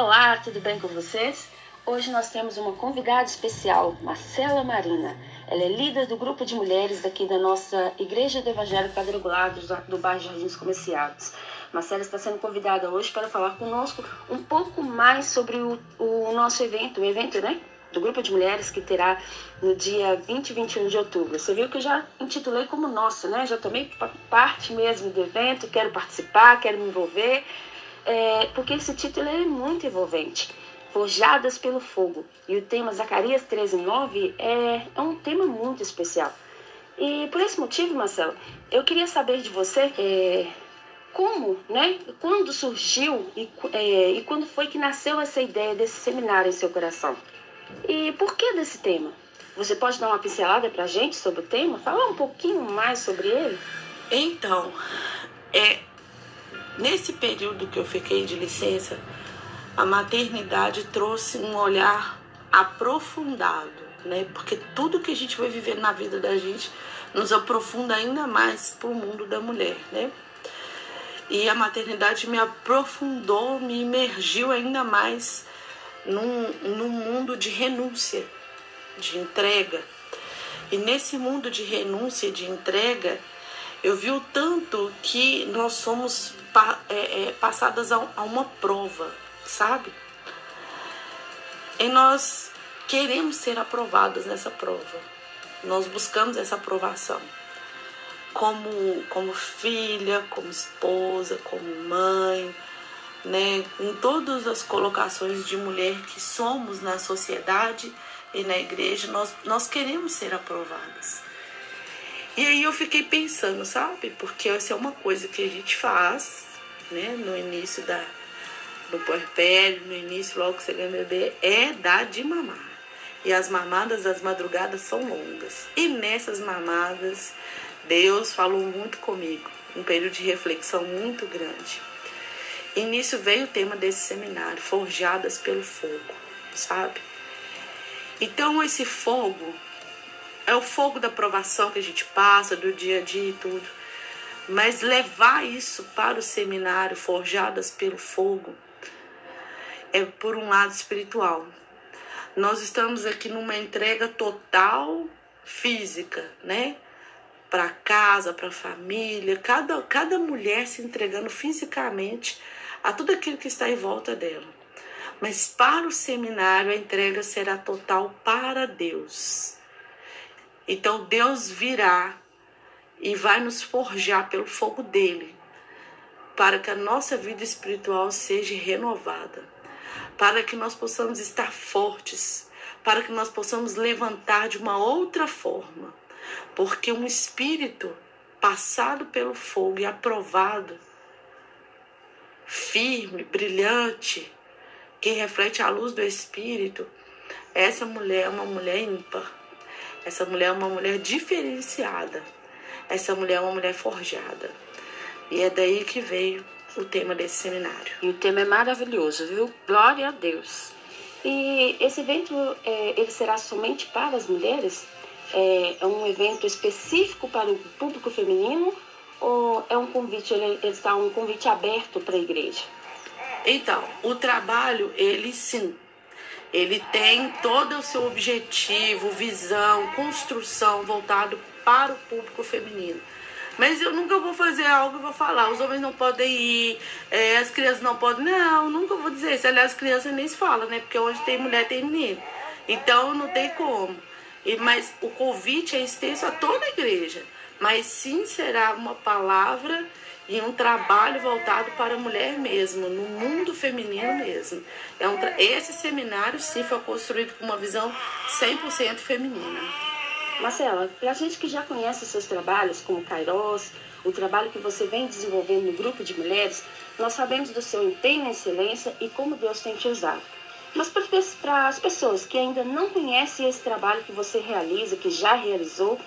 Olá, tudo bem com vocês? Hoje nós temos uma convidada especial, Marcela Marina. Ela é líder do grupo de mulheres daqui da nossa Igreja do Evangelho Quadrangular do bairro Jardins Comerciados. Marcela está sendo convidada hoje para falar conosco um pouco mais sobre o, o nosso evento, o evento, né? Do grupo de mulheres que terá no dia 20 e 21 de outubro. Você viu que eu já intitulei como nosso, né? Já tomei parte mesmo do evento, quero participar, quero me envolver é, porque esse título é muito envolvente. Forjadas pelo Fogo. E o tema Zacarias 13:9 é, é um tema muito especial. E por esse motivo, Marcelo, eu queria saber de você é, como, né? Quando surgiu e, é, e quando foi que nasceu essa ideia desse seminário em seu coração? E por que desse tema? Você pode dar uma pincelada para a gente sobre o tema? Falar um pouquinho mais sobre ele? Então, é, Nesse período que eu fiquei de licença, a maternidade trouxe um olhar aprofundado, né? Porque tudo que a gente vai viver na vida da gente nos aprofunda ainda mais para o mundo da mulher, né? E a maternidade me aprofundou, me imergiu ainda mais num, num mundo de renúncia, de entrega. E nesse mundo de renúncia, de entrega, eu vi o tanto que nós somos é, é, passadas a, a uma prova, sabe? E nós queremos ser aprovadas nessa prova. Nós buscamos essa aprovação. Como, como filha, como esposa, como mãe, né? em todas as colocações de mulher que somos na sociedade e na igreja, nós, nós queremos ser aprovadas. E aí eu fiquei pensando, sabe? Porque essa é uma coisa que a gente faz, né? No início da, do puerpério, no início, logo que você ganha bebê, é dar de mamar. E as mamadas das madrugadas são longas. E nessas mamadas, Deus falou muito comigo. Um período de reflexão muito grande. E nisso veio o tema desse seminário, Forjadas pelo Fogo, sabe? Então, esse fogo é o fogo da provação que a gente passa, do dia a dia e tudo. Mas levar isso para o seminário, forjadas pelo fogo, é por um lado espiritual. Nós estamos aqui numa entrega total física, né? Para casa, para família, cada, cada mulher se entregando fisicamente a tudo aquilo que está em volta dela. Mas para o seminário, a entrega será total para Deus. Então Deus virá e vai nos forjar pelo fogo dele, para que a nossa vida espiritual seja renovada, para que nós possamos estar fortes, para que nós possamos levantar de uma outra forma, porque um espírito passado pelo fogo e aprovado, firme, brilhante, que reflete a luz do espírito, essa mulher é uma mulher ímpar essa mulher é uma mulher diferenciada. Essa mulher é uma mulher forjada. E é daí que veio o tema desse seminário. E o tema é maravilhoso, viu? Glória a Deus. E esse evento, é, ele será somente para as mulheres? É, é, um evento específico para o público feminino ou é um convite, ele, ele está um convite aberto para a igreja? Então, o trabalho, ele sim, ele tem todo o seu objetivo, visão, construção voltado para o público feminino. Mas eu nunca vou fazer algo e vou falar, os homens não podem ir, é, as crianças não podem. Não, nunca vou dizer isso. Aliás, as crianças nem se falam, né? Porque onde tem mulher tem menino. Então não tem como. E, mas o convite é extenso a toda a igreja. Mas sim será uma palavra e um trabalho voltado para a mulher mesmo, no mundo feminino mesmo. É um esse seminário sim foi construído com uma visão 100% feminina. Marcela, para a gente que já conhece seus trabalhos, como Kairos, o trabalho que você vem desenvolvendo no grupo de mulheres, nós sabemos do seu empenho em excelência e como Deus tem te usado. Mas para as pessoas que ainda não conhecem esse trabalho que você realiza, que já realizou,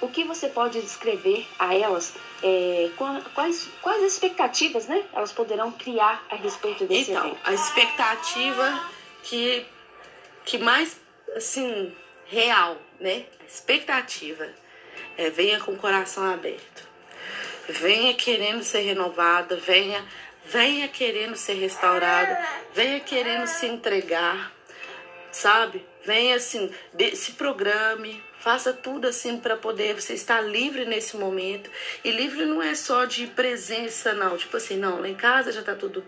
o que você pode descrever a elas? É, quais, quais expectativas né, elas poderão criar a respeito desse então, evento? a expectativa que, que mais, assim, real, né? A expectativa é venha com o coração aberto. Venha querendo ser renovada, venha venha querendo ser restaurada, venha querendo se entregar, sabe? Venha assim, se programe, faça tudo assim para poder você estar livre nesse momento. E livre não é só de presença, não. Tipo assim, não, lá em casa já tá tudo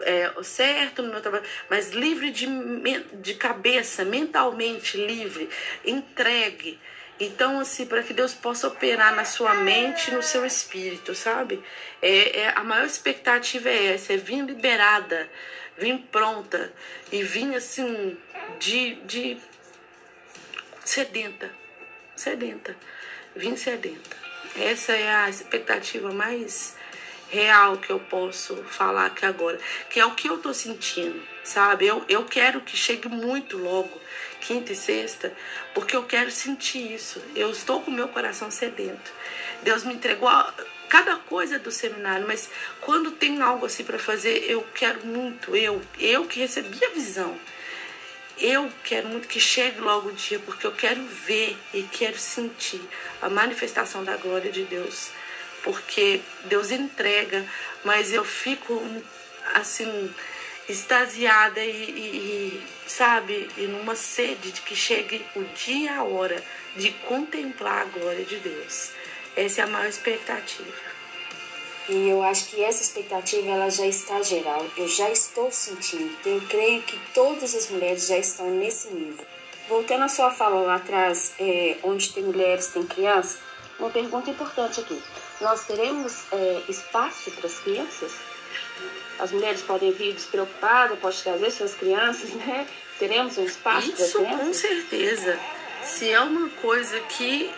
é, certo no meu trabalho, mas livre de, de cabeça, mentalmente livre, entregue. Então, assim, para que Deus possa operar na sua mente no seu espírito, sabe? É, é, a maior expectativa é essa, é vir liberada, vir pronta e vir assim, de, de sedenta, sedenta, vim sedenta. Essa é a expectativa mais real que eu posso falar aqui agora, que é o que eu tô sentindo, sabe? Eu, eu quero que chegue muito logo, quinta e sexta, porque eu quero sentir isso. Eu estou com meu coração sedento. Deus me entregou cada coisa do seminário, mas quando tem algo assim para fazer, eu quero muito, eu, eu que recebi a visão eu quero muito que chegue logo o dia, porque eu quero ver e quero sentir a manifestação da glória de Deus. Porque Deus entrega, mas eu fico assim, extasiada e, e, e sabe, e numa sede de que chegue o dia e a hora de contemplar a glória de Deus. Essa é a maior expectativa. E eu acho que essa expectativa ela já está geral. Eu já estou sentindo. Eu creio que todas as mulheres já estão nesse nível. Voltando à sua fala lá atrás, é, onde tem mulheres, tem crianças, uma pergunta importante aqui. Nós teremos é, espaço para as crianças? As mulheres podem vir despreocupadas, podem trazer suas crianças, né? Teremos um espaço para as crianças? com certeza. Se é uma coisa que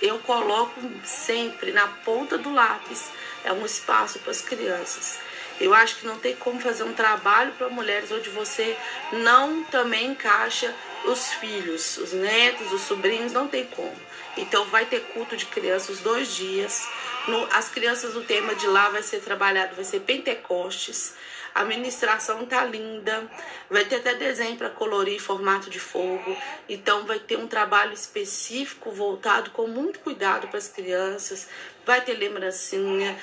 eu coloco sempre na ponta do lápis, é um espaço para as crianças. Eu acho que não tem como fazer um trabalho para mulheres onde você não também encaixa os filhos, os netos, os sobrinhos, não tem como. Então vai ter culto de crianças dois dias. No, as crianças, o tema de lá vai ser trabalhado, vai ser Pentecostes. A ministração tá linda, vai ter até desenho para colorir formato de fogo. Então vai ter um trabalho específico voltado com muito cuidado para as crianças. Vai ter lembrancinha,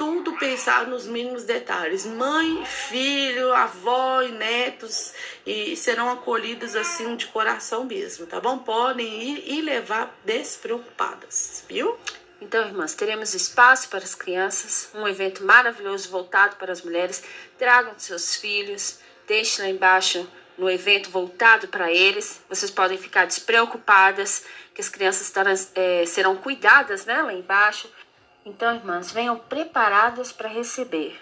tudo pensado nos mínimos detalhes. Mãe, filho, avó e netos e serão acolhidos assim de coração mesmo, tá bom? Podem ir e levar despreocupadas, viu? Então, irmãs, teremos espaço para as crianças, um evento maravilhoso voltado para as mulheres. Tragam seus filhos, deixem lá embaixo no evento voltado para eles. Vocês podem ficar despreocupadas, que as crianças estarão, é, serão cuidadas né, lá embaixo. Então, irmãs, venham preparadas para receber.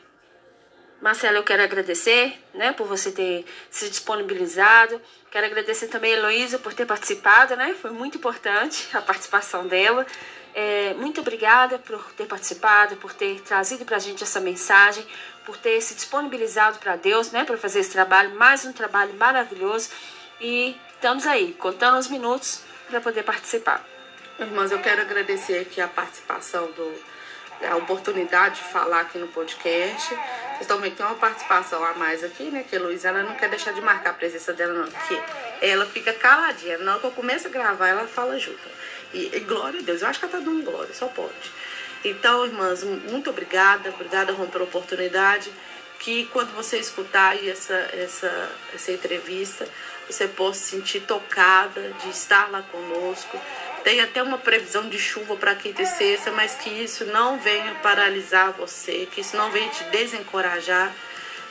Marcela, eu quero agradecer né, por você ter se disponibilizado. Quero agradecer também a Heloísa por ter participado, né? Foi muito importante a participação dela. É, muito obrigada por ter participado, por ter trazido para a gente essa mensagem, por ter se disponibilizado para Deus, né, para fazer esse trabalho, mais um trabalho maravilhoso. E estamos aí, contando os minutos para poder participar. Irmãs, eu quero agradecer aqui a participação do a oportunidade de falar aqui no podcast. Vocês também tem uma participação a mais aqui, né? Que a Luísa ela não quer deixar de marcar a presença dela, não. Que ela fica caladinha. Na hora que eu começo a gravar, ela fala junto. E, e, glória a Deus, eu acho que ela tá dando glória, só pode. Então, irmãs, muito obrigada, obrigada, Rom, pela oportunidade. Que quando você escutar essa, essa, essa entrevista, você possa se sentir tocada de estar lá conosco. Tem até uma previsão de chuva para quinta e sexta, mas que isso não venha paralisar você, que isso não venha te desencorajar,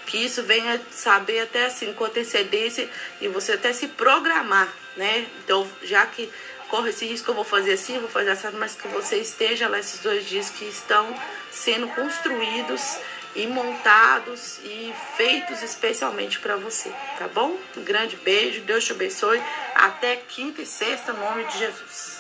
que isso venha saber até assim com antecedência e você até se programar, né? Então, já que corre esse risco, eu vou fazer assim, vou fazer assim, mas que você esteja lá esses dois dias que estão sendo construídos e montados e feitos especialmente para você, tá bom? Um grande beijo, Deus te abençoe. Até quinta e sexta, em nome de Jesus.